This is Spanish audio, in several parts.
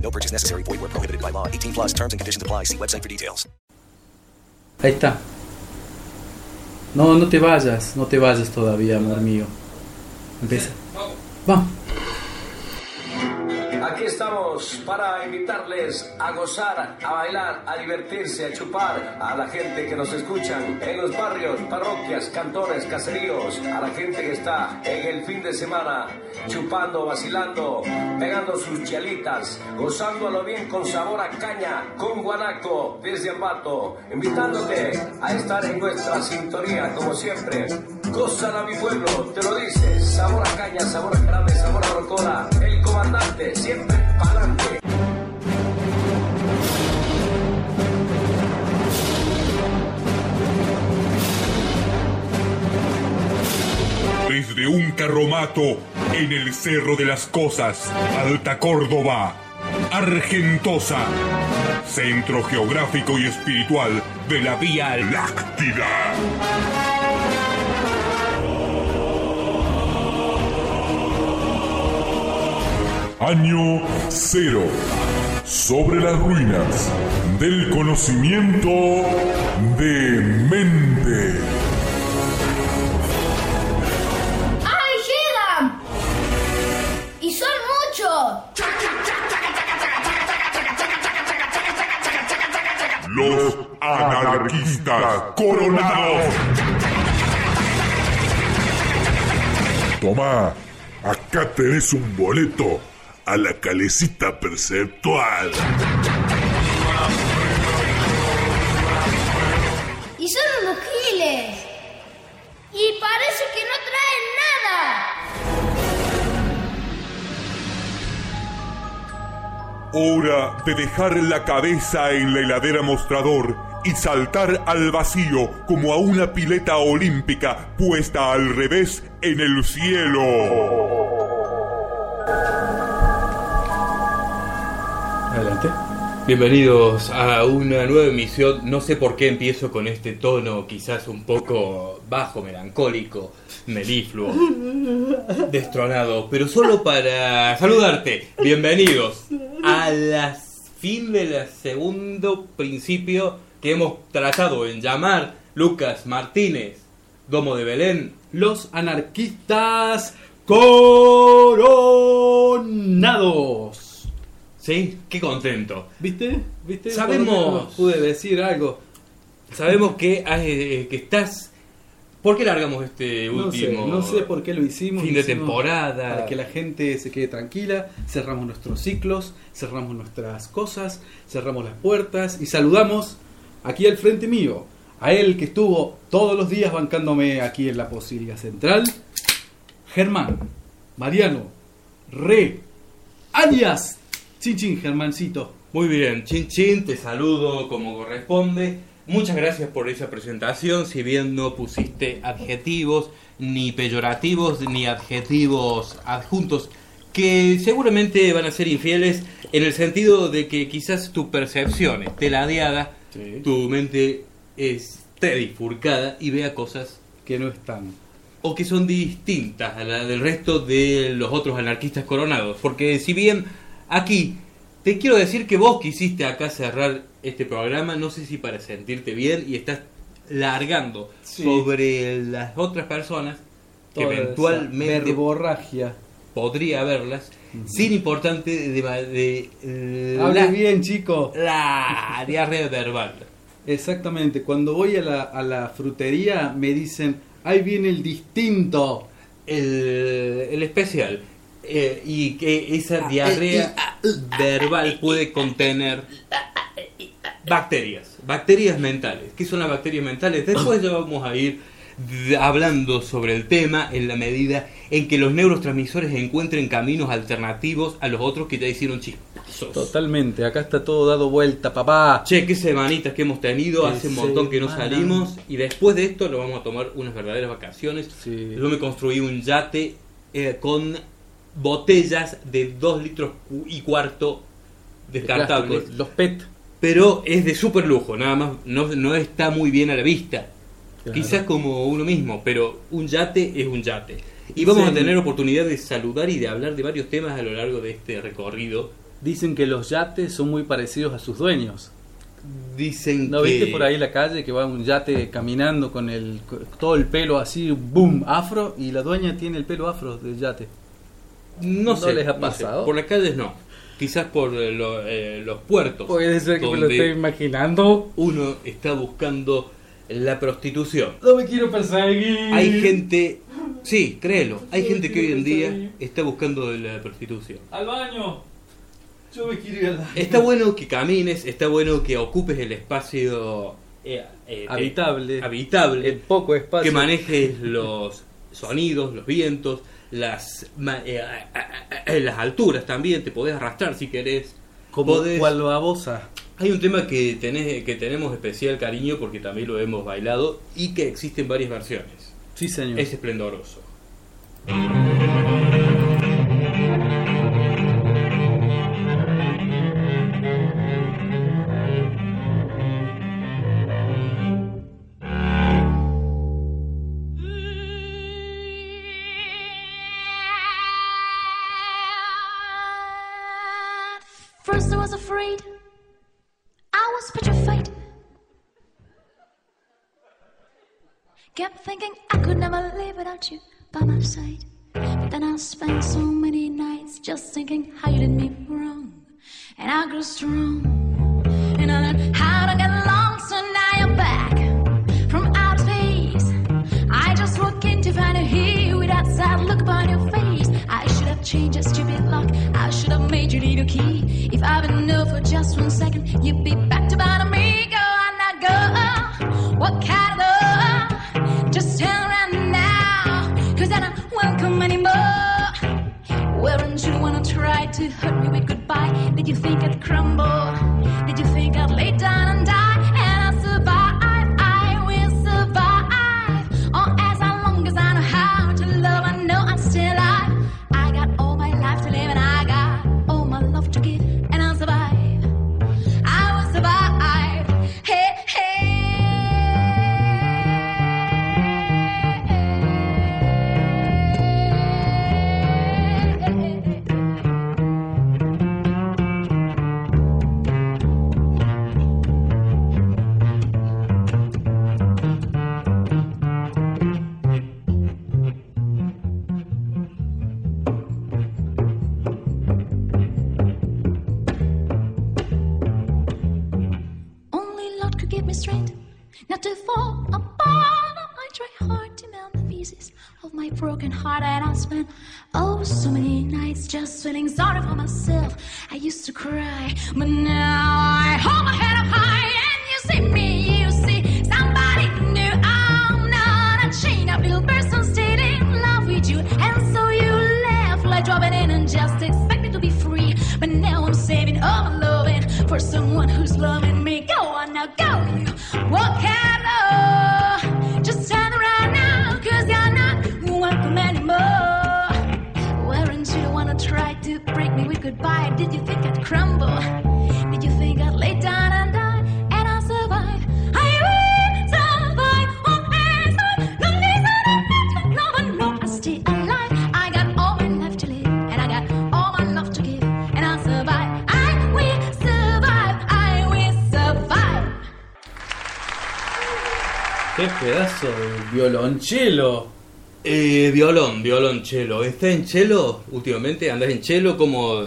No purchase necessary. Void where prohibited by law. 18 plus terms and conditions apply. See website for details. Ahí está. No, no te vayas, no te vayas todavía, amor mío. Empieza. Vamos. Aquí estamos para invitarles a gozar, a bailar, a divertirse, a chupar a la gente que nos escuchan en los barrios, parroquias, cantones, caseríos, a la gente que está en el fin de semana chupando, vacilando, pegando sus chelitas, gozándolo bien con sabor a caña, con guanaco desde Ambato, invitándote a estar en nuestra sintonía como siempre. Gózala mi pueblo, te lo dice, sabor a caña, sabor a grande, sabor a rocola, el comandante, siempre pa'lante. Desde un carromato en el Cerro de las Cosas, Alta Córdoba, Argentosa, centro geográfico y espiritual de la Vía Láctida. Año cero. Sobre las ruinas del conocimiento de mente. ¡Ay, llegan! ¡Y son muchos! Los anarquistas coronados. Toma, acá tenés un boleto a la calecita perceptual. ¡Y son unos giles! ¡Y parece que no traen nada! Hora de dejar la cabeza en la heladera mostrador y saltar al vacío como a una pileta olímpica puesta al revés en el cielo. Bienvenidos a una nueva emisión. No sé por qué empiezo con este tono quizás un poco bajo, melancólico, melifluo, destronado, pero solo para saludarte. Bienvenidos a la fin del segundo principio que hemos tratado en llamar Lucas Martínez, Domo de Belén, Los anarquistas coronados. ¿Sí? Qué contento. ¿Viste? ¿Viste? Sabemos- Pude decir algo. Sabemos que, eh, que estás... ¿Por qué largamos este No sé, último no sé por qué lo hicimos. fin de hicimos temporada? Para que la gente se quede tranquila, cerramos nuestros ciclos, cerramos nuestras cosas, cerramos las puertas y saludamos aquí al frente mío, a él que estuvo todos los días bancándome aquí en la posibilidad central, Germán, Mariano, Re, alias Chinchin Germancito. Muy bien, Chin Chin, te saludo como corresponde. Muchas gracias por esa presentación, si bien no pusiste adjetivos, ni peyorativos, ni adjetivos adjuntos, que seguramente van a ser infieles en el sentido de que quizás tu percepción esté ladeada, Sí. tu mente esté difurcada y vea cosas Que no están. o que son distintas a la del resto de los otros anarquistas coronados. Porque si bien aquí te quiero decir que vos quisiste acá cerrar este programa, no sé si para sentirte bien y estás largando Sí. sobre las otras personas que Toda eventualmente verborragia. podría haberlas sin importante de, de, de Hable la, bien, chico. la diarrea verbal. Exactamente. Cuando voy a la, a la frutería me dicen, ahí viene el distinto. El, el especial. Eh, y que esa diarrea verbal puede contener bacterias, bacterias mentales. ¿Qué son las bacterias mentales? Después ya vamos a ir hablando sobre el tema en la medida en que los neurotransmisores encuentren caminos alternativos a los otros que ya hicieron chispazos. Totalmente. Acá está todo dado vuelta, papá. Che, qué semanitas que hemos tenido, Qué hace un montón que no semana. salimos y después de esto lo vamos a tomar unas verdaderas vacaciones. Sí. Yo me construí un yate eh, con botellas de 2 litros y cuarto De descartables, plástico, Los PET. pero es de super lujo, nada más, no, no está muy bien a la vista. Claro. Quizás como uno mismo, pero un yate es un yate. Y vamos Sí. a tener oportunidad de saludar y de hablar de varios temas a lo largo de este recorrido. Dicen que los yates son muy parecidos a sus dueños. Dicen ¿No que... viste por ahí la calle que va un yate caminando con el todo el pelo así, boom, afro, y la dueña tiene el pelo afro del yate? No, ¿No sé, les ha sé. pasado? Por las calles no. Quizás por eh, lo- eh, los puertos. Puede ser que me lo esté imaginando. Uno está buscando la prostitución. No me quiero perseguir. Hay gente, sí, créelo, hay gente que hoy en día está buscando la prostitución. Al baño. Yo me quiero ir al baño. Está bueno que camines, está bueno que ocupes el espacio eh, eh, Habitable. habitable, El poco espacio. que manejes los sonidos, los vientos, las ma- eh, las alturas también, te podés arrastrar si querés. Como Podés- cual babosa. Hay un tema que, tenés, que tenemos especial cariño porque también lo hemos bailado y que existen varias versiones. Sí, señor. Es esplendoroso. Without you by my side. But then I spent so many nights just thinking how you did me wrong. And I grew strong. And I learned how to get along, so now you're back from outer space. I just walk in to find you here with that sad look upon your face. I should have changed your stupid lock. I should have made you leave your key. If I've been known for just one second, you'd be back to bother me. Go on now, go. What kind crumble? Nights just feeling sorry for myself. I used to cry, but now I hold my head goodbye? Did you think I'd crumble? Did you think I'd lay down and die? And I'll survive. I will survive. Oh, as I the least I no one know I stay alive. I got all my life to live, and I got all my love to give, and I'll survive. I will survive. I will survive. Qué pedazo de violonchelo. Eh, violón, violón, chelo. ¿Está en chelo últimamente? ¿Andás en chelo? ¿Cómo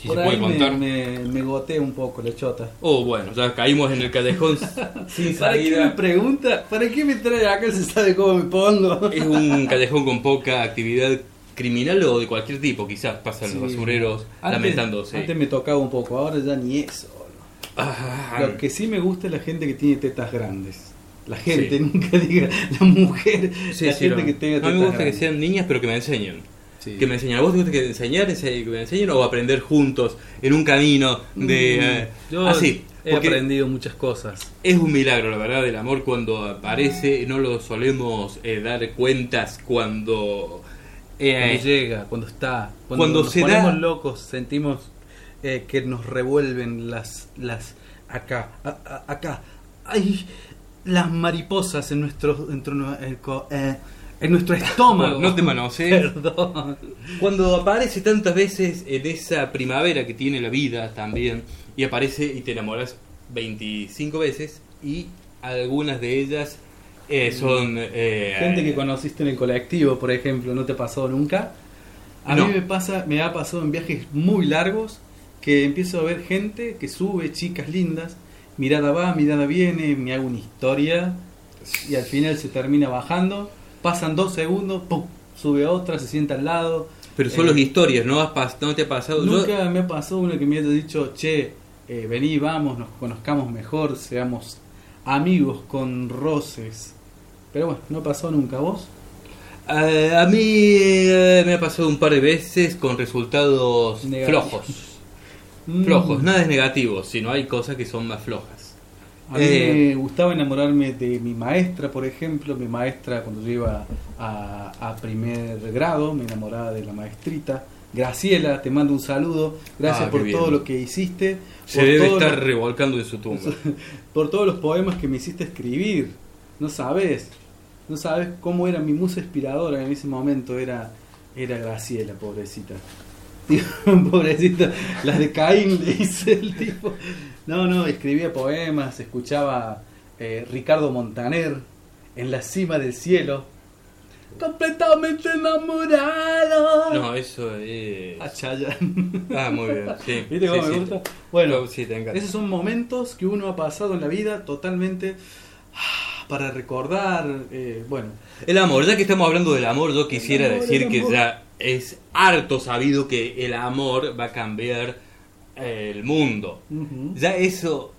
si Por se ahí puede contar? me, me, me goté un poco la chota. Oh, bueno, ya caímos en el callejón sin ¿Para qué me salida. pregunta? ¿Para qué me trae acá si sabe cómo me pongo? Es un callejón con poca actividad criminal o de cualquier tipo. Quizás pasan los basureros Antes- lamentándose. Antes me tocaba un poco, ahora ya ni eso. Ah, Lo que sí me gusta es la gente que tiene tetas grandes. La gente, Sí. nunca diga la mujer, sí, la sí, gente no. que tenga A mí me gusta que sean niñas, pero que me enseñen. Sí. Que me enseñen. ¿A vos te gusta que enseñar, ense- que me enseñen o aprender juntos en un camino de... eh, Mm, Yo así. he porque aprendido muchas cosas. Es un milagro, la verdad, el amor cuando aparece. No lo solemos eh, dar cuentas cuando... eh, Cuando llega, cuando está, cuando, Cuando nos se ponemos da- locos, sentimos eh, que nos revuelven las, las acá, a- a- acá, hay las mariposas en nuestro, eh, co- eh, en nuestro estómago. No te manosees. Perdón. Cuando aparece tantas veces en esa primavera que tiene la vida también, y aparece y te enamoras 25 veces, y algunas de ellas eh, son... eh, Gente que conociste en el colectivo, por ejemplo, ¿no te ha pasado nunca? A No. mí me pasa, me ha pasado en viajes muy largos que empiezo a ver gente que sube, chicas lindas, mirada va, mirada viene, me hago una historia y al final se termina bajando, pasan dos segundos, ¡pum! sube otra, se sienta al lado. Pero son Eh, las historias, ¿no, has no te ha pasado? Yo- Nunca me ha pasado uno que me haya dicho, che, eh, vení, vamos, nos conozcamos mejor, seamos amigos con roces. Pero bueno, no pasó nunca vos. Eh, a mí eh, me ha pasado un par de veces con resultados Negativos. flojos. Mm. Flojos, nada es negativo, sino hay cosas que son más flojas. A mí Eh, me gustaba enamorarme de mi maestra, por ejemplo. Mi maestra, cuando yo iba a, a primer grado, me enamoraba de la maestrita. Graciela, te mando un saludo. Gracias Ah, por bien. todo lo que hiciste. Se debe estar lo- revolcando en su tumba. por todos los poemas que me hiciste escribir. No sabes, no sabes cómo era mi musa inspiradora en ese momento. Era, era Graciela, pobrecita. Digo, pobrecita, las de Caín le hice el tipo. No, no, escribía poemas, escuchaba eh, Ricardo Montaner en la cima del cielo. Completamente enamorado. No, eso es... A Chayanne. Ah, muy bien, sí. ¿Viste cómo Sí, me sí. gusta? Bueno, Sí, te encanta. esos son momentos que uno ha pasado en la vida totalmente ah, para recordar. eh, bueno, El amor, ya que estamos hablando del amor, yo quisiera amor, decir que ya es harto sabido que el amor va a cambiar eh, el mundo. Ya eso,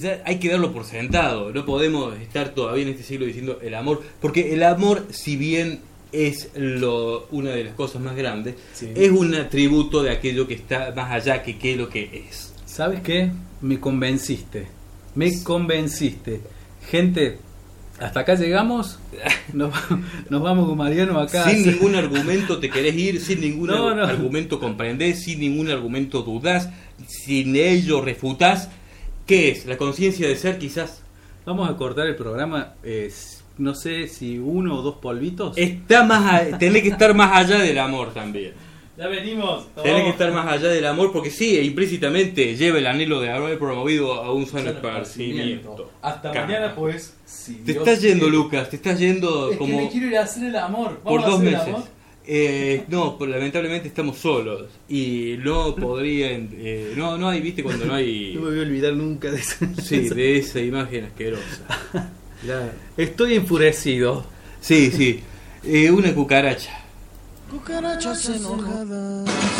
ya hay que darlo por sentado. No podemos estar todavía en este siglo diciendo el amor, porque el amor, si bien es lo, una de las cosas más grandes, Sí. es un atributo de aquello que está más allá que qué lo que es. ¿sabes qué? Me convenciste. Me convenciste. Gente, hasta acá llegamos. Nos, nos vamos con Mariano acá. Sin ningún argumento te querés ir, sin ningún No, ar- no. argumento comprendés, sin ningún argumento dudás, sin ello refutás. ¿Qué es? ¿La conciencia de ser quizás? Vamos a cortar el programa. eh, no sé si uno o dos polvitos. Está más a- tenés que estar más allá del amor también. Ya venimos. Tenés que estar más allá del amor porque sí, implícitamente lleva el anhelo de haber promovido a un sano esparcimiento. Hasta mañana, pues. si Te Dios estás yendo. Lucas, te estás yendo Es como que me quiero ir a hacer el amor. por ¿Vamos a dos hacer el meses. amor? Eh, no, lamentablemente estamos solos y no podrían, eh, no, no hay, viste cuando no hay, No me voy a olvidar nunca de eso. sí, de esa imagen asquerosa. La- Estoy enfurecido. Sí, sí, eh, una cucaracha. Cucarachas enojadas.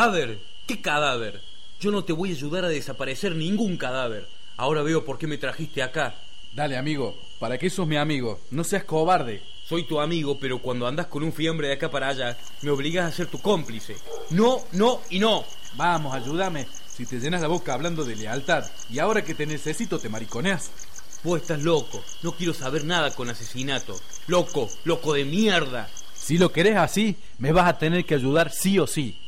¿Cadáver? ¿Qué cadáver? Yo no te voy a ayudar a desaparecer ningún cadáver. Ahora veo por qué me trajiste acá. Dale, amigo, ¿para qué sos mi amigo? No seas cobarde. Soy tu amigo, pero cuando andas con un fiambre de acá para allá, me obligas a ser tu cómplice. No, no y no. Vamos, ayúdame. Si te llenas la boca hablando de lealtad y ahora que te necesito te mariconeas. Vos estás loco. No quiero saber nada con asesinato. Loco, loco de mierda. Si lo querés así, me vas a tener que ayudar sí o sí.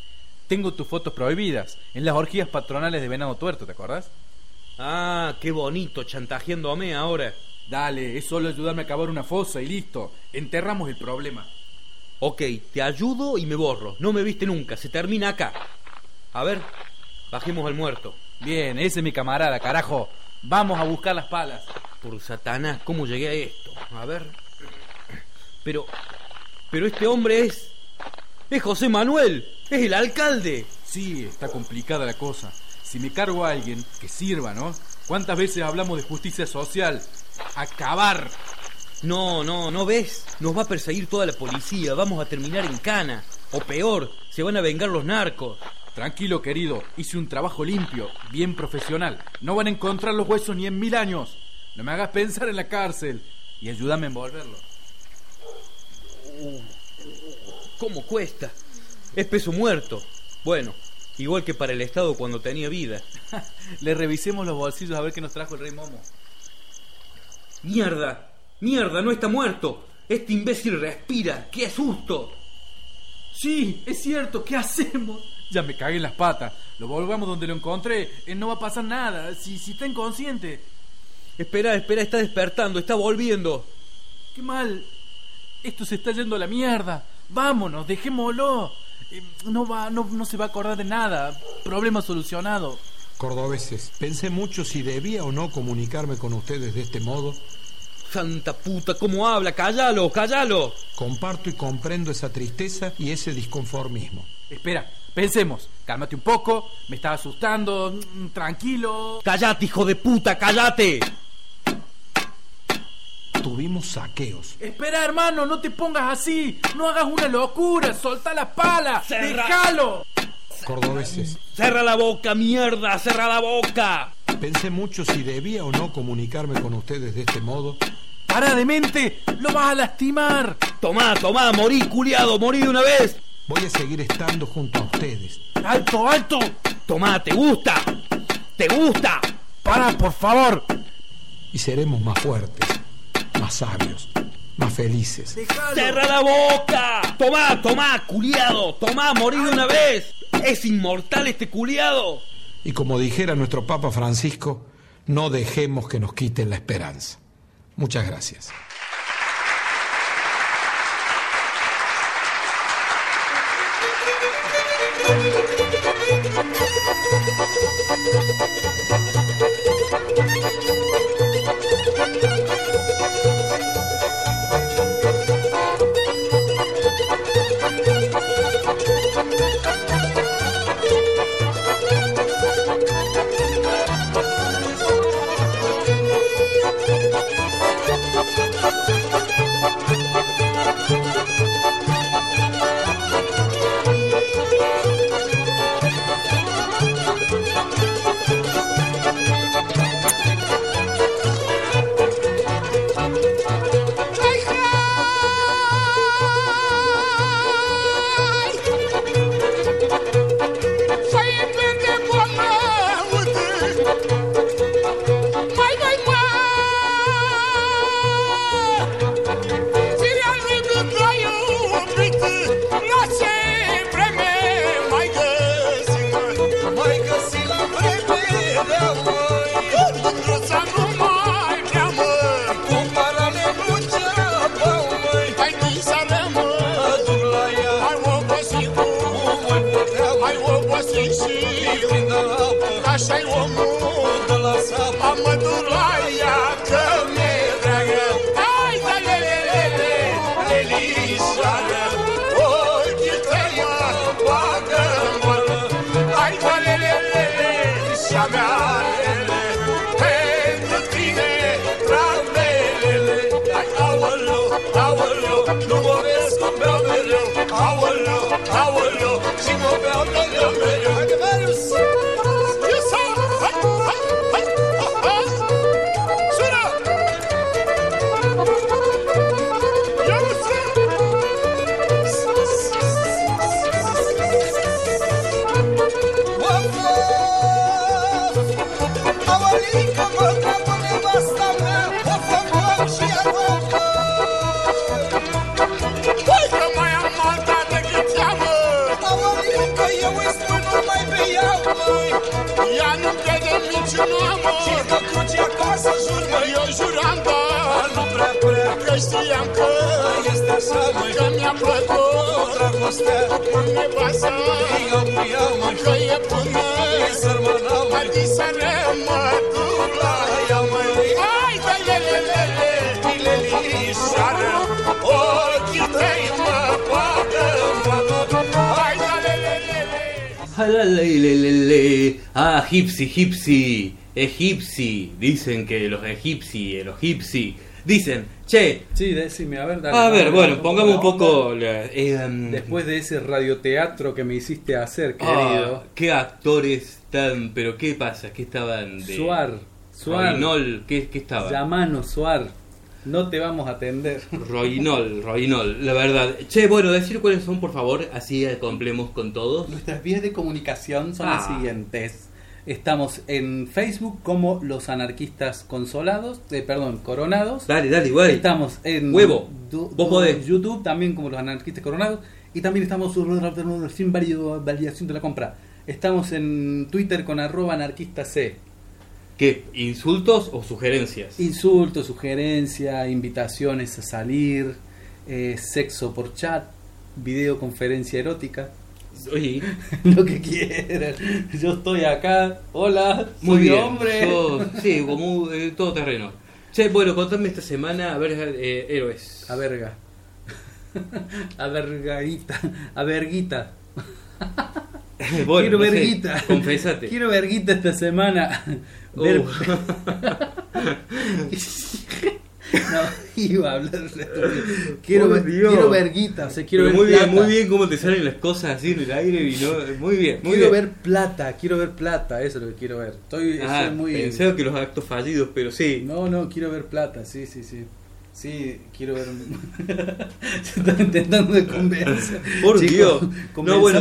Tengo tus fotos prohibidas en las orgías patronales de Venado Tuerto, ¿te acordás? Ah, qué bonito, chantajeándome ahora. Dale, es solo ayudarme a cavar una fosa y listo. Enterramos el problema. Ok, te ayudo y me borro. No me viste nunca, se termina acá. A ver, bajemos al muerto. Bien, ese es mi camarada, carajo. Vamos a buscar las palas. Por Satanás, ¿cómo llegué a esto? A ver. Pero. Pero este hombre es. Es José Manuel. Es el alcalde. Sí, está complicada la cosa. Si me cargo a alguien, que sirva, ¿no? ¿Cuántas veces hablamos de justicia social? Acabar. No, no, ¿no ves? Nos va a perseguir toda la policía. Vamos a terminar en cana. O peor, se van a vengar los narcos. Tranquilo, querido. Hice un trabajo limpio, bien profesional. No van a encontrar los huesos ni en mil años. No me hagas pensar en la cárcel. Y ayúdame a envolverlo. ¿Cómo cuesta? Es peso muerto. Bueno, igual que para el Estado cuando tenía vida. Le revisemos los bolsillos a ver qué nos trajo el rey Momo. ¡Mierda! ¡Mierda! ¡No está muerto! Este imbécil respira. ¡Qué susto! Sí, es cierto. ¿Qué hacemos? Ya me cagué en las patas. Lo volvamos donde lo encontré. Eh, no va a pasar nada. Si, si está inconsciente. Espera, espera, está despertando, está volviendo. Qué mal. Esto se está yendo a la mierda. Vámonos, dejémoslo. Eh, no va, no, no se va a acordar de nada. Problema solucionado. Cordobeses, pensé mucho si debía o no comunicarme con ustedes de este modo. Santa puta, ¿cómo habla? Cállalo, cállalo. Comparto y comprendo esa tristeza y ese disconformismo. Espera, pensemos. Cálmate un poco. Me estaba asustando. Mm, Tranquilo. Cállate, hijo de puta, cállate. Tuvimos saqueos. Espera, hermano, no te pongas así. No hagas una locura. Solta la pala. Cerra- Déjalo. Cordobeses, Cerra la boca, mierda, cerra la boca. pensé mucho si debía o no comunicarme con ustedes de este modo. Para de mente. Lo vas a lastimar. Tomá, tomá, morí, culiado, morí de una vez. Voy a seguir estando junto a ustedes. Alto, alto. Tomá, ¿te gusta? ¿Te gusta? Para, por favor. Y seremos más fuertes, más sabios, más felices. Déjalo. ¡Cerra la boca! Tomá, tomá, culiado, tomá, morí de una vez. Es inmortal este culiado. Y como dijera nuestro Papa Francisco, no dejemos que nos quiten la esperanza. Muchas gracias. și prin apă Așa-i omul de la sapă Amă duraia că mi-e dragă. Hai, da, le, le, le, le, Lelișoară Ochii da, le, le, le, le, și-a nu mă vezi cum beau mereu. Aoleu, aoleu, și mă beau mereu, mereu. Crede în minciuna, mă. Și că duce acasă, jur, mă. Eu juram, dar nu prea prea. Că știam că este așa, măi. Că mi-a plăcut dragostea cu nevasta. Eu cu ea, mă. Că e până. E sărmana, măi. Mai disare, mă, duc la ea, măi. Hai, da, le, le, le, le. Le, lișoară. Ochii tăi mă poartă, Ah, egipsi, egipsi, egipsi. Dicen que los egipsi, los egipsi. Dicen, che. Sí, decime, a ver, dale. A ver, dale, bueno, dale, pongamos un poco. la- eh, um, Después de ese radioteatro que me hiciste hacer, ah, querido. qué actores tan. Pero ¿qué pasa? ¿Qué estaban de. Suar, Suar. Roinol, ¿qué, qué estaba? Llamanos, Suar. No te vamos a atender. Roinol, Roinol, la verdad. Che, bueno, decir cuáles son, por favor, así complemos con todos. Nuestras vías de comunicación son Ah. las siguientes. Estamos en Facebook como Los Anarquistas Consolados, eh, perdón, Coronados. Dale, dale, igual. Estamos en Huevo. du- Vos podés. YouTube también como Los Anarquistas Coronados. Y también estamos sin validación de la compra. Estamos en Twitter con arroba anarquista C. ¿Qué? ¿Insultos o sugerencias? Insultos, sugerencias, invitaciones a salir, eh, sexo por chat, videoconferencia erótica. Oye, Lo que quieran. Yo estoy acá. Hola, muy soy bien. hombre. sí, como eh, todo terreno. Che, bueno, contame esta semana, a ver, eh, héroes. A verga. A vergaita. A verguita. Bueno, Quiero no sé, verguita. confesate. Quiero verguita esta semana. Uh. Ver- No, iba a hablar. Quiero, ver- quiero verguita, o sea, quiero Pero ver muy bien, muy bien cómo te salen las cosas así en el aire y no, muy bien, muy quiero bien. ver plata, quiero ver plata, eso es lo que quiero ver. Estoy, Ah, soy muy pensaba que los actos fallidos, pero sí. No, no, quiero ver plata, sí, sí, sí. Sí, quiero ver. Se está intentando de convencer. Por Dios. No, bueno,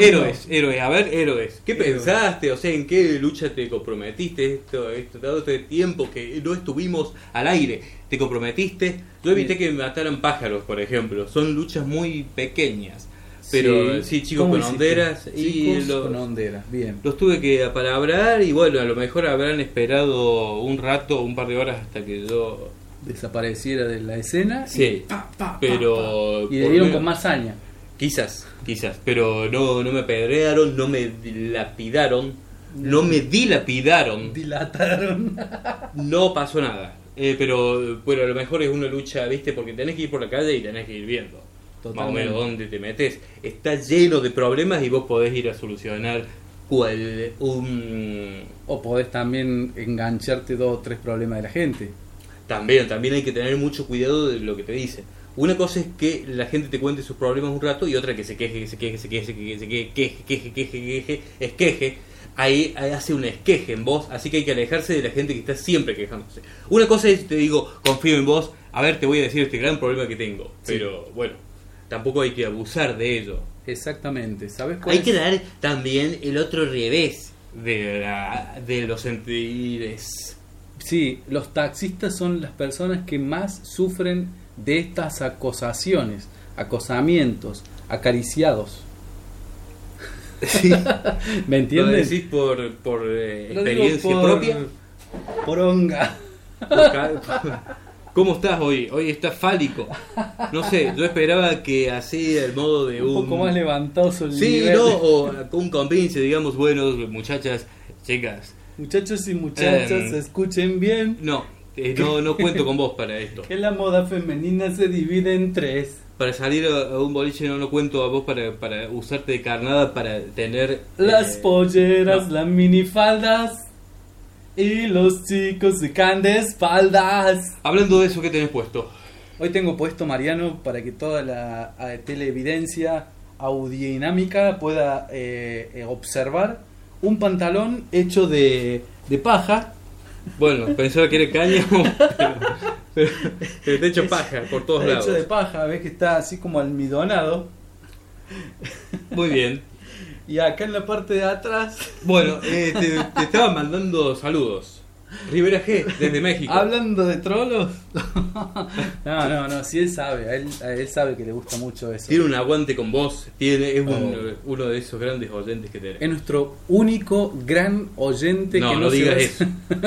Héroes, héroes, a ver, héroes. ¿Qué pensaste? O sea, ¿en qué lucha te comprometiste esto, esto, todo este tiempo que no estuvimos al aire? ¿Te comprometiste? Yo evité que me mataran pájaros, por ejemplo. Son luchas muy pequeñas. Pero sí, chicos ¿Cómo con honderas y Chicos los, con honderas, bien. los tuve que apalabrar y bueno, a lo mejor habrán esperado un rato, un par de horas hasta que yo... Desapareciera de la escena. y Sí, pa, pa, pa, pero... Y le dieron con más. Quizás, quizás, pero no, no me apedrearon, no me dilapidaron, no me dilapidaron, Dilataron. no pasó nada. Eh, pero bueno, a lo mejor es una lucha, ¿viste? Porque tenés que ir por la calle y tenés que ir viendo más o Totalmente. menos dónde te metes. Está lleno de problemas y vos podés ir a solucionar cual un... O podés también engancharte dos o tres problemas de la gente. También, también hay que tener mucho cuidado de lo que te dicen. Una cosa es que la gente te cuente sus problemas un rato y otra que se queje, que se queje, se queje, se queje, se queje, queje, queje, queje, queje, esqueje. Ahí, ahí hace un esqueje en vos, así que hay que alejarse de la gente que está siempre quejándose. Una cosa es, te digo, confío en vos, a ver, te voy a decir este gran problema que tengo. Pero bueno, tampoco hay que abusar de ello. Exactamente. ¿Sabes cuál Hay que dar también el otro revés de, la, de los sentires. Sí, los taxistas son las personas que más sufren de estas acosaciones, acosamientos, acariciados. ¿Me ¿Lo entiendes? decís por, por eh, Lo digo experiencia por- propia? Poronga. ¿Cómo estás hoy? Hoy estás fálico. No sé, yo esperaba que así el modo de un... Un poco más levantado el Sí, nivel. no, o un convince, digamos, bueno, muchachas, chicas. Muchachos y muchachas, Em, escuchen bien No, eh, no, no cuento con vos para esto. que la moda femenina se divide en tres. Para salir a, a un boliche no, no cuento a vos para, para usarte de carnada para tener... Las eh, polleras, no. las minifaldas y los chicos de can de espaldas. Hablando de eso, ¿qué tenés puesto? Hoy tengo puesto, Mariano, para que toda la televidencia audiodinámica pueda eh, eh, observar un pantalón hecho de, de paja. Bueno, pensaba que era cáñamo, pero, pero, pero te he hecho paja por todos Está lados. Hecho de paja, ves que está así como almidonado. Muy bien. Y acá en la parte de atrás. Bueno, eh, te, te estaba mandando saludos. Rivera G, desde México. Hablando de trolos. no, no, no, sí él sabe, a él, a él sabe que le gusta mucho eso. Tiene un aguante con vos, tiene, es un- Oh. uno de esos grandes oyentes que tenés. Es nuestro único gran oyente No, que no, no, digas eso.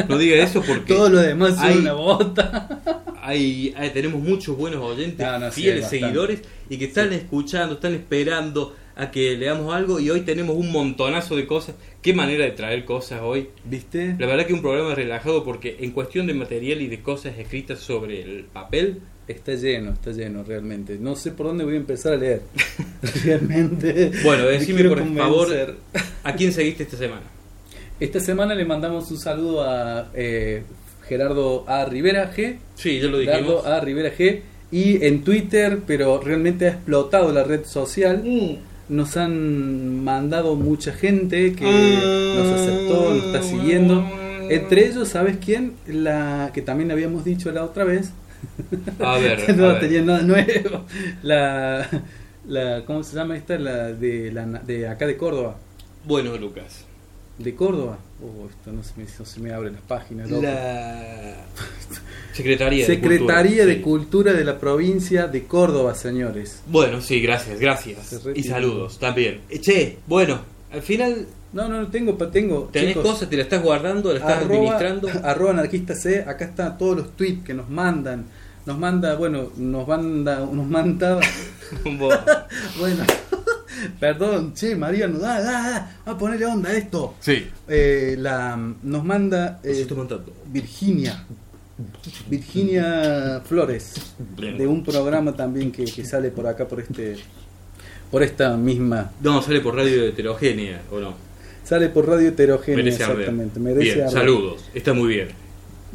No digas eso porque Todo lo demás hay- es una bota. hay, hay- tenemos muchos buenos oyentes, No, no, sí, fieles bastante. seguidores y que están escuchando, están esperando a que leamos algo y hoy tenemos un montonazo de cosas. Qué manera de traer cosas hoy. ¿Viste? La verdad que un programa relajado porque en cuestión de material y de cosas escritas sobre el papel, Está lleno, está lleno realmente. No sé por dónde voy a empezar a leer. realmente. bueno, me decime por favor, convencer. ¿a quién seguiste esta semana? Esta semana le mandamos un saludo a eh, Gerardo A. Rivera G. Sí, ya lo dijimos. Gerardo A. Rivera G. Y en Twitter, pero realmente ha explotado la red social. Mm. Nos han mandado mucha gente que nos aceptó, nos está siguiendo. Entre ellos, ¿sabes quién? La que también habíamos dicho la otra vez. A ver, no a ver. tenía nada nuevo. La, la, ¿cómo se llama esta? La de, la, de acá de Córdoba. Bueno, Lucas. ¿De Córdoba? Oh, esto no se me, no se me abren las páginas. loco. La Secretaría, Secretaría de de Cultura. Cultura de la provincia de Córdoba, señores. Bueno, sí, gracias, gracias. Y saludos también. Eh, Che, bueno, al final No, no, tengo, pa- tengo. tenés chicos, cosas, te la estás guardando, la estás arroba, administrando. arroba anarquista C, acá están todos los tweets que nos mandan. Nos manda, bueno, nos manda, nos manda, bueno, perdón, che, María, no da, da, da, va a ponerle onda a esto. Sí. Eh, la, nos manda eh. Virginia, Virginia Flores, de un programa también que, que sale por acá, por este, por esta misma, No, sale por radio heterogénea, ¿o no? sale por Radio Heterogénea, Merece exactamente, merece Bien, saludos, está muy bien.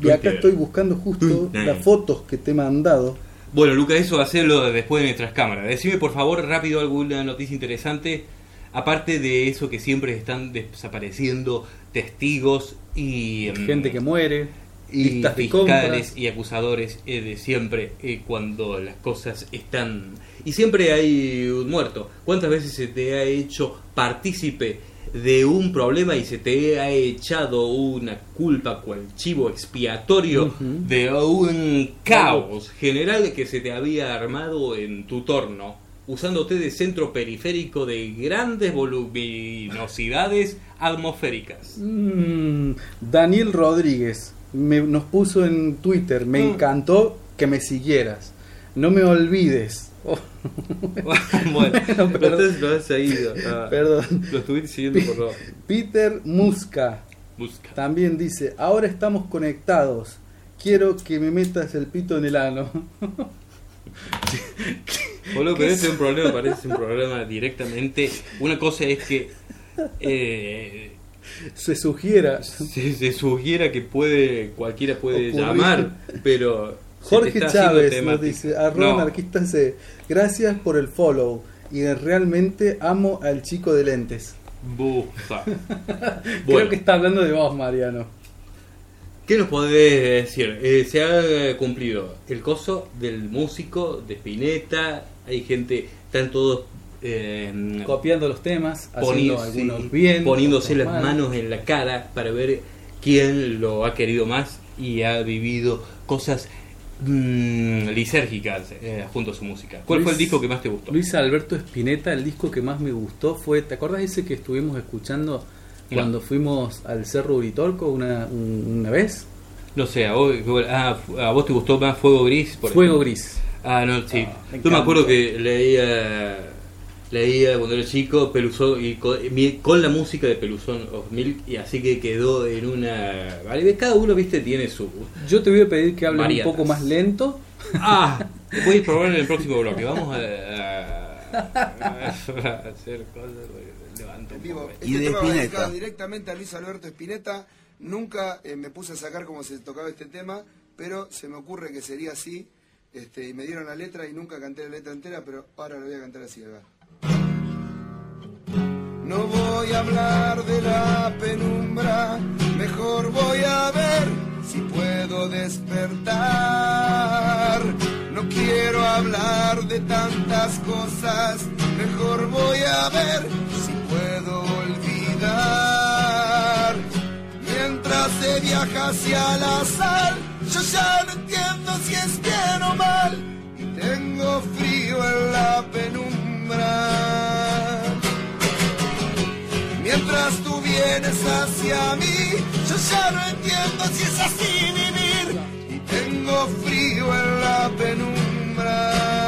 Y acá estoy buscando justo las fotos que te he mandado. Bueno, Luca, eso hacerlo después de nuestras cámaras. Decime por favor rápido alguna noticia interesante, aparte de eso que siempre están desapareciendo testigos y mm, Gente que muere, y listas de fiscales y acusadores eh, de siempre eh, cuando las cosas están y siempre hay un muerto. ¿Cuántas veces se te ha hecho partícipe de un problema y se te ha echado una culpa cual chivo expiatorio de un caos general que se te había armado en tu torno, usándote de centro periférico de grandes voluminosidades atmosféricas? Mm, Daniel Rodríguez me- nos puso en Twitter, me Mm. encantó que me siguieras. No me olvides. Oh, bueno, perdón. entonces lo has seguido. Ah, Perdón. Lo estuviste siguiendo por favor. Peter Musca Busca. también dice, ahora estamos conectados. Quiero que me metas el pito en el ano. Boludo, pero ese es un problema, parece un problema directamente. Una cosa es que eh, Se sugiera. se, se sugiera que puede cualquiera puede Ocurrir. llamar, pero Jorge Chávez nos dice, arroba No. anarquista C, gracias por el follow y realmente amo al chico de lentes. Bufa. Creo Bueno. que está hablando de vos, Mariano. ¿Qué nos podés decir? Eh, se ha cumplido el coso del músico, de Spinetta, hay gente, están todos eh, Copiando los temas, haciendo algunos bien, poniéndose las mal. manos en la cara para ver quién lo ha querido más y ha vivido cosas mm, lisérgicas eh, junto a su música. ¿Cuál fue el Luis- disco que más te gustó? Luis Alberto Spinetta, el disco que más me gustó fue, ¿te acuerdas ese que estuvimos escuchando cuando fuimos al Cerro Uritorco una, un- una vez? No sé, a vos, ah, a vos te gustó más Fuego Gris. por Fuego ejemplo? Gris. Ah, no, sí. me Yo me acuerdo que leía leía cuando era chico Peluzón y con, la música de Peluzón of Milk y así que quedó en una vale, cada uno viste tiene su Yo te voy a pedir que hables un poco más lento. ah voy a probar en el próximo bloque vamos a, a- a hacer cosas levanto un poco. Este tema va dedicado directamente a Luis Alberto Spinetta. Nunca eh, me puse a sacar cómo se tocaba este tema, pero se me ocurre que sería así. Este, y me dieron la letra y nunca canté la letra entera, pero ahora lo voy a cantar así. acá. No voy a hablar de la penumbra, mejor voy a ver si puedo despertar. No quiero hablar de tantas cosas, mejor voy a ver si puedo olvidar. Mientras se viaja hacia la sal, yo ya no entiendo si es bien o mal y tengo frío en la penumbra. Mientras tú vienes hacia mí, yo ya no entiendo si es así vivir. Y tengo frío en la penumbra.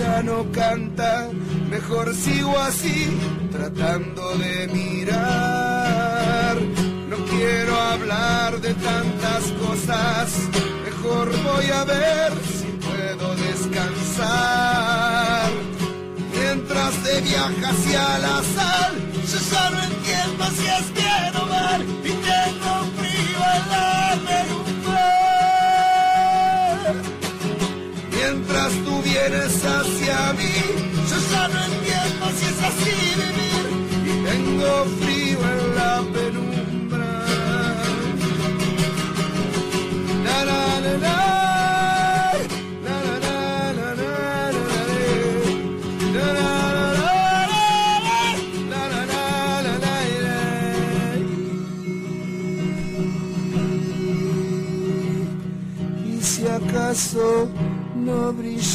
Ya no canta, mejor sigo así, tratando de mirar. No quiero hablar de tantas cosas, mejor voy a ver si puedo descansar. Mientras se viaja hacia la sal, yo ya entiendo si es bien o vienes hacia mí, yo ya no entiendo si es así vivir. Y tengo frío en la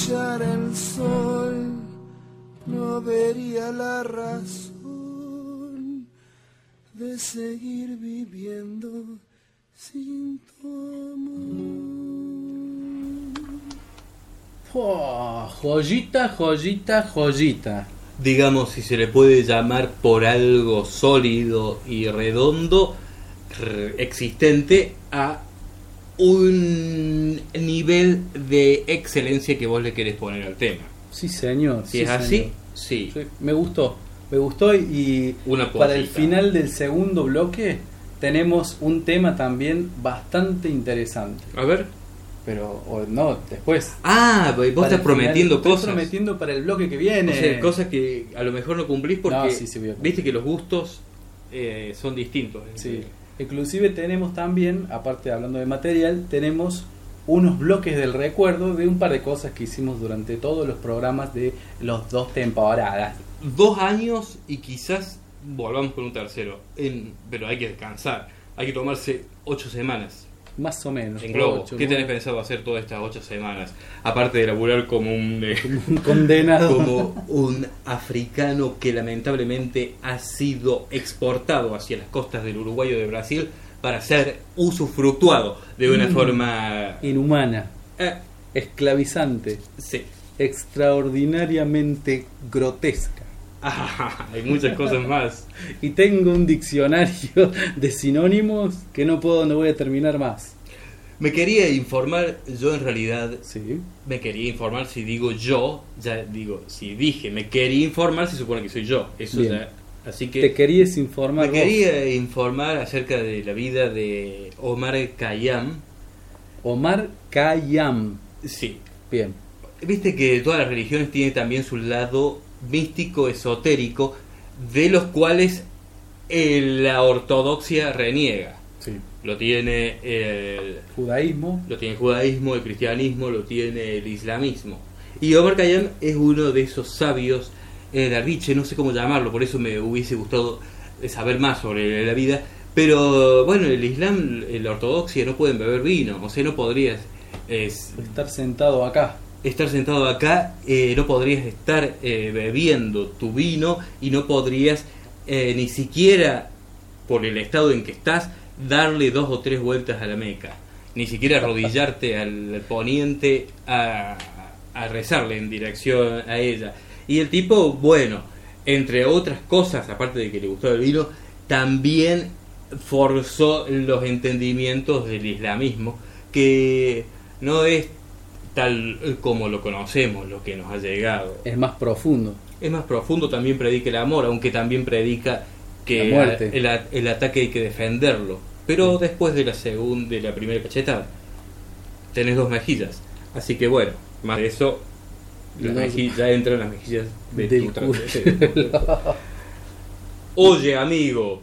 brillara el sol, no vería la razón de seguir viviendo sin tu amor. Oh, joyita, joyita, joyita. digamos si se le puede llamar por algo sólido y redondo existente a un nivel de excelencia que vos le querés poner al tema. Sí, señor. Si sí, es así, señor. sí. Me gustó. Me gustó y Una para el final del segundo bloque tenemos un tema también bastante interesante. A ver. Pero o no, después. Ah, vos Para estás prometiendo final, cosas. prometiendo para el bloque que viene. O sea, cosas que a lo mejor no cumplís porque No, sí, viste que los gustos eh, son distintos. Sí. Inclusive tenemos también, aparte hablando de material, tenemos unos bloques del recuerdo de un par de cosas que hicimos durante todos los programas de los dos temporadas. Dos años y quizás volvamos con un tercero. En- pero hay que descansar. Hay que tomarse ocho semanas. Más o menos. En globo. Ocho, ¿Qué tenés pensado hacer todas estas ocho semanas? Aparte de laburar como un, eh, un condenado. como un africano que lamentablemente ha sido exportado hacia las costas del Uruguay o de Brasil para ser usufructuado de una Mm. forma Inhumana. Eh. Esclavizante. Sí. Extraordinariamente grotesca. Ah, hay muchas cosas más. Y tengo un diccionario de sinónimos que no puedo, no voy a terminar más. Me quería informar, yo en realidad Sí. me quería informar, si digo yo, ya digo, si dije me quería informar, se supone que soy yo. Eso Bien. ya- así que Te querías informar. me vos. quería informar acerca de la vida de Omar Khayyam. Omar Khayyam. Sí. Bien. Viste que todas las religiones tienen también su lado místico, esotérico, de los cuales eh, la ortodoxia reniega. Sí. Lo tiene el Judaísmo. lo tiene el judaísmo, el cristianismo, lo tiene el islamismo. Y Omar Khayyam es uno de esos sabios eh, derviche, no sé cómo llamarlo, por eso me hubiese gustado eh, saber más sobre la vida. Pero bueno, el Islam, la ortodoxia no pueden beber vino, o sea, no podrías es, Estar sentado acá. Estar sentado acá, eh, no podrías estar eh, bebiendo tu vino y no podrías eh, ni siquiera, por el estado en que estás, darle dos o tres vueltas a la Meca. Ni siquiera arrodillarte al poniente a, a rezarle en dirección a ella. Y el tipo, bueno, entre otras cosas, aparte de que le gustaba el vino, también forzó los entendimientos del islamismo, que no es tal como lo conocemos, lo que nos ha llegado. Es más profundo. Es más profundo, también predica el amor, aunque también predica que La muerte. el, el ataque hay que defenderlo. Pero después de la segunda, de la primera cachetada, tenés dos mejillas. Así que bueno, más de eso, No- ya entran las mejillas de Del tu. Oye, amigo,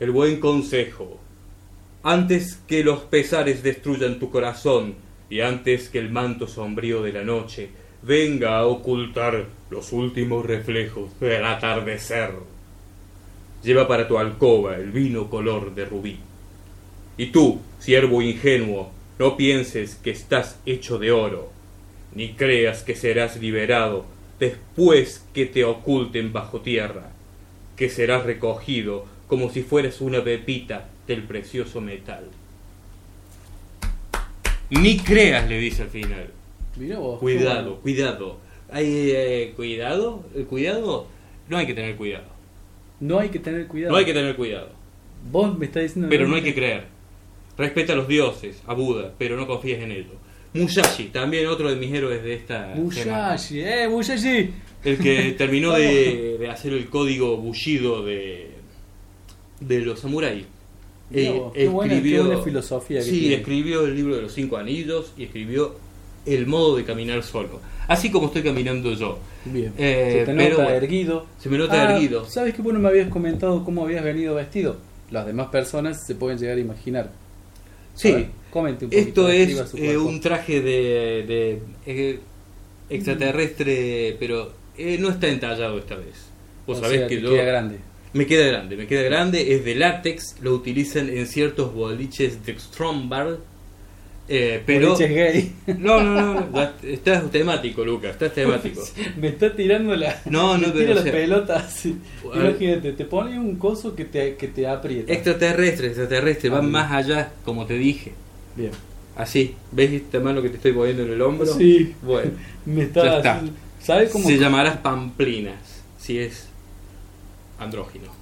el buen consejo. Antes que los pesares destruyan tu corazón y antes que el manto sombrío de la noche venga a ocultar los últimos reflejos del atardecer, lleva para tu alcoba el vino color de rubí. Y tú, siervo ingenuo, no pienses que estás hecho de oro, ni creas que serás liberado después que te oculten bajo tierra, que serás recogido como si fueras una pepita del precioso metal. Ni creas, le dice al final. Mirá vos, Cuidado, cuidado. Hay eh, cuidado, el cuidado, no hay que tener cuidado. No hay que tener cuidado. No hay que tener cuidado. Vos me estás diciendo. Pero no hay que creer. Respeta a los dioses, a Buda, pero no confíes en ellos. Musashi, también otro de mis héroes de esta semana. Musashi, eh, Musashi. El que terminó de, de hacer el código Bushido de, de los samuráis. Eh, vos, qué buena- qué buena filosofía que Sí, tiene. escribió el libro de los cinco anillos y escribió el modo de caminar solo. Así como estoy caminando yo. Bien. Eh, se te pero nota bueno, erguido. Se me nota Ah, erguido. ¿Sabes que vos no me habías comentado cómo habías venido vestido? Las demás personas se pueden llegar a imaginar. A Sí, ver, comente un esto es eh, un traje de, de, eh, extraterrestre, pero eh, no está entallado esta vez. Vos O sabés sea, que yo... queda grande. Me queda grande, me queda grande, es de látex, lo utilizan en ciertos boliches de Strombar, eh, pero... Boliches gay. No, no, no, no, estás temático, Lucas, estás temático. Me está tirando la. No, no, tira o la sea, pelota así. a ver. Imagínate, te pone un coso que te, que te aprieta. Extraterrestre, extraterrestre, Ah, van bien. más allá, como te dije. Bien. Así, ¿ves esta mano que te estoy poniendo en el hombro? Sí. Bueno, Me está ya está. ¿Sabes cómo? Se llamarás Pamplinas, si es andrógino.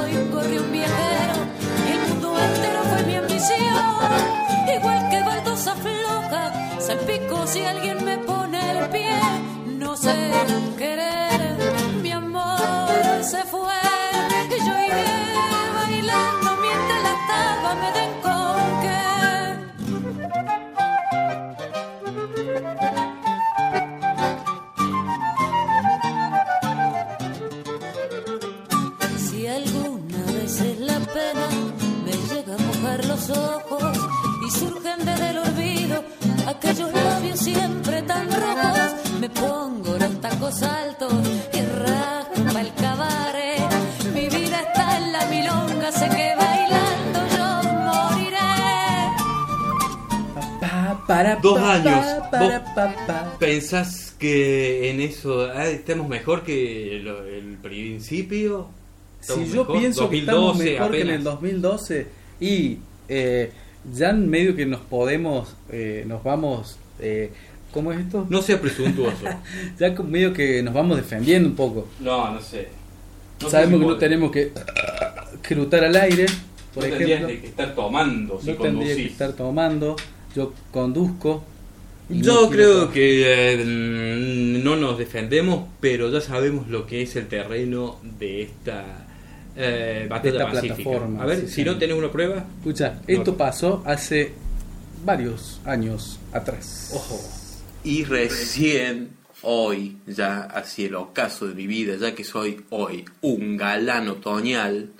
Y soy un gorrión viajero, el mundo entero fue mi ambición. Igual que baldosa floja, salpico si alguien me pone el pie. No sé querer, mi amor se fue. Y yo iré bailando mientras las tapas me den y surgen desde el olvido aquellos labios siempre tan rojos. Me pongo los tacos altos y rasco pa' el cabaret. Mi vida está en la milonga, sé que bailando yo moriré. Para, Dos años. pa, para, Vos pa, pa. ¿Pensás que en eso ah, estamos mejor que lo- el principio? Si ¿Estamos yo mejor? pienso que estamos 2012 mejor que en apenas. el 2012 y eh, ya en medio que nos podemos, eh, nos vamos, eh, ¿cómo es esto? No sea presuntuoso. ya con medio que nos vamos defendiendo un poco. No, no sé. No sé Sabemos si que no tenemos que que al aire, por no ejemplo. que estar tomando si no tendría que estar tomando. Yo conduzco. Yo creo que eh, no nos defendemos, pero ya sabemos lo que es el terreno de esta eh, batalla esta pacífica. plataforma, A ver, sí, si sí. no tenés una prueba, Escucha, esto pasó hace varios años atrás. ojo. Y recién hoy, ya hacia el ocaso de mi vida, ya que soy hoy un galán otoñal,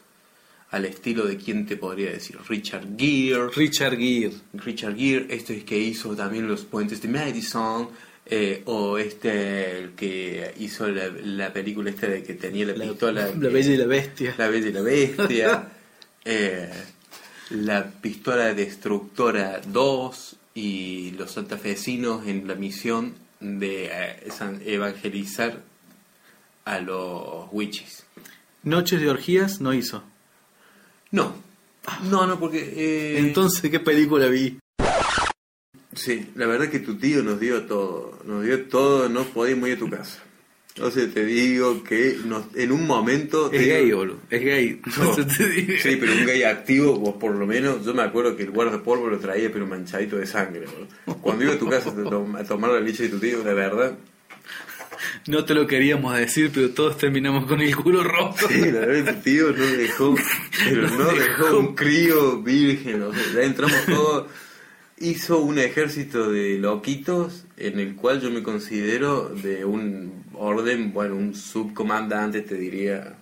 al estilo de quien te podría decir, Richard Gere. Richard Gere. Richard Gere, este es que hizo también los puentes de Madison, eh, o este el que hizo la, la película esta de que tenía la, pistola. La Bella y la Bestia. La Bella y la Bestia. eh, la pistola destructora 2 y los santafesinos en la misión de eh, evangelizar a los witches. Noches de orgías no hizo. No, no, no, porque... Entonces, ¿qué película vi? Sí, la verdad que tu tío nos dio todo, nos dio todo, no podíamos ir a tu casa. Entonces te digo que nos- en un momento... Es gay, boludo. Es gay. No. Sí, pero un gay activo, vos por lo menos, yo me acuerdo que el guardapolvo lo traía pero manchadito de sangre. boludo. Cuando iba a tu casa a tom- a tomar la leche de tu tío, de verdad, No te lo queríamos decir, pero todos terminamos con el culo roto. Sí, la verdad tu tío no dejó, pero no dejó un crío virgen, o sea, ya entramos todos, hizo un ejército de loquitos en el cual yo me considero de un orden, bueno, un subcomandante te diría,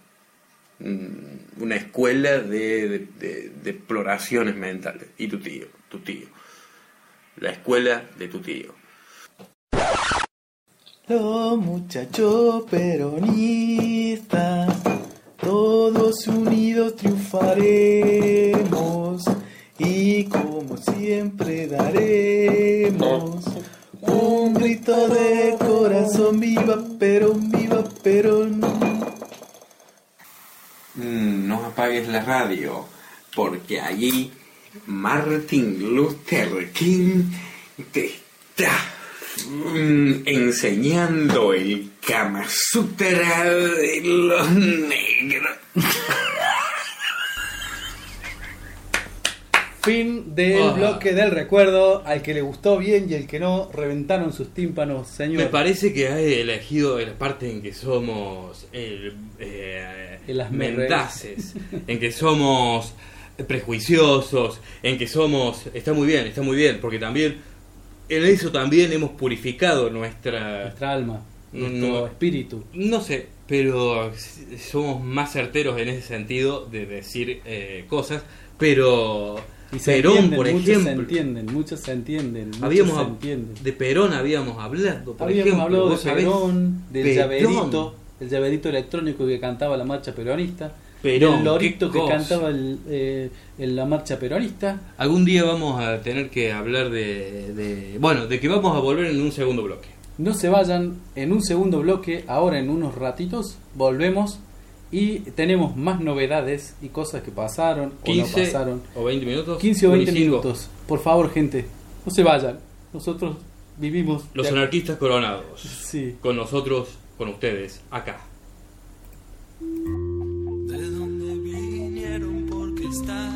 mm, una escuela de, de, exploraciones mentales, y tu tío, tu tío, la escuela de tu tío. Los muchachos peronistas, todos unidos triunfaremos y como siempre daremos un grito de corazón, viva Perón, viva Perón. Mm, no apagues la radio, porque allí Martin Luther King te está mm, enseñando el Kama Sutra de los negros. Fin del Ah. bloque del recuerdo. Al que le gustó bien y el que no, reventaron sus tímpanos, señor. Me parece que has elegido la parte en que somos el, eh, El mendaces, en que somos prejuiciosos, en que somos... Está muy bien, está muy bien, porque también en eso también hemos purificado nuestra... Nuestra alma, nuestro no- espíritu. No sé, pero somos más certeros en ese sentido de decir eh, cosas, pero Y se Perón, entienden, por muchos se ejemplo, entienden, muchos se entienden. muchos habíamos se entienden. de Perón habíamos hablado, por Habíamos ejemplo, hablado de Perón, del Perón. llaverito, el llaverito electrónico que cantaba la marcha peronista, Perón, del lorito que cantaba el, eh, en la marcha peronista. Algún día vamos a tener que hablar de, de- Bueno, de que vamos a volver en un segundo bloque. No se vayan en un segundo bloque, ahora en unos ratitos volvemos y tenemos más novedades y cosas que pasaron o 15 no pasaron. o 20 minutos. 15 o 20 25. minutos. Por favor, gente, no se vayan. Nosotros vivimos... Los anarquistas coronados. Sí. Con nosotros, con ustedes, acá. ¿De dónde vinieron? Porque están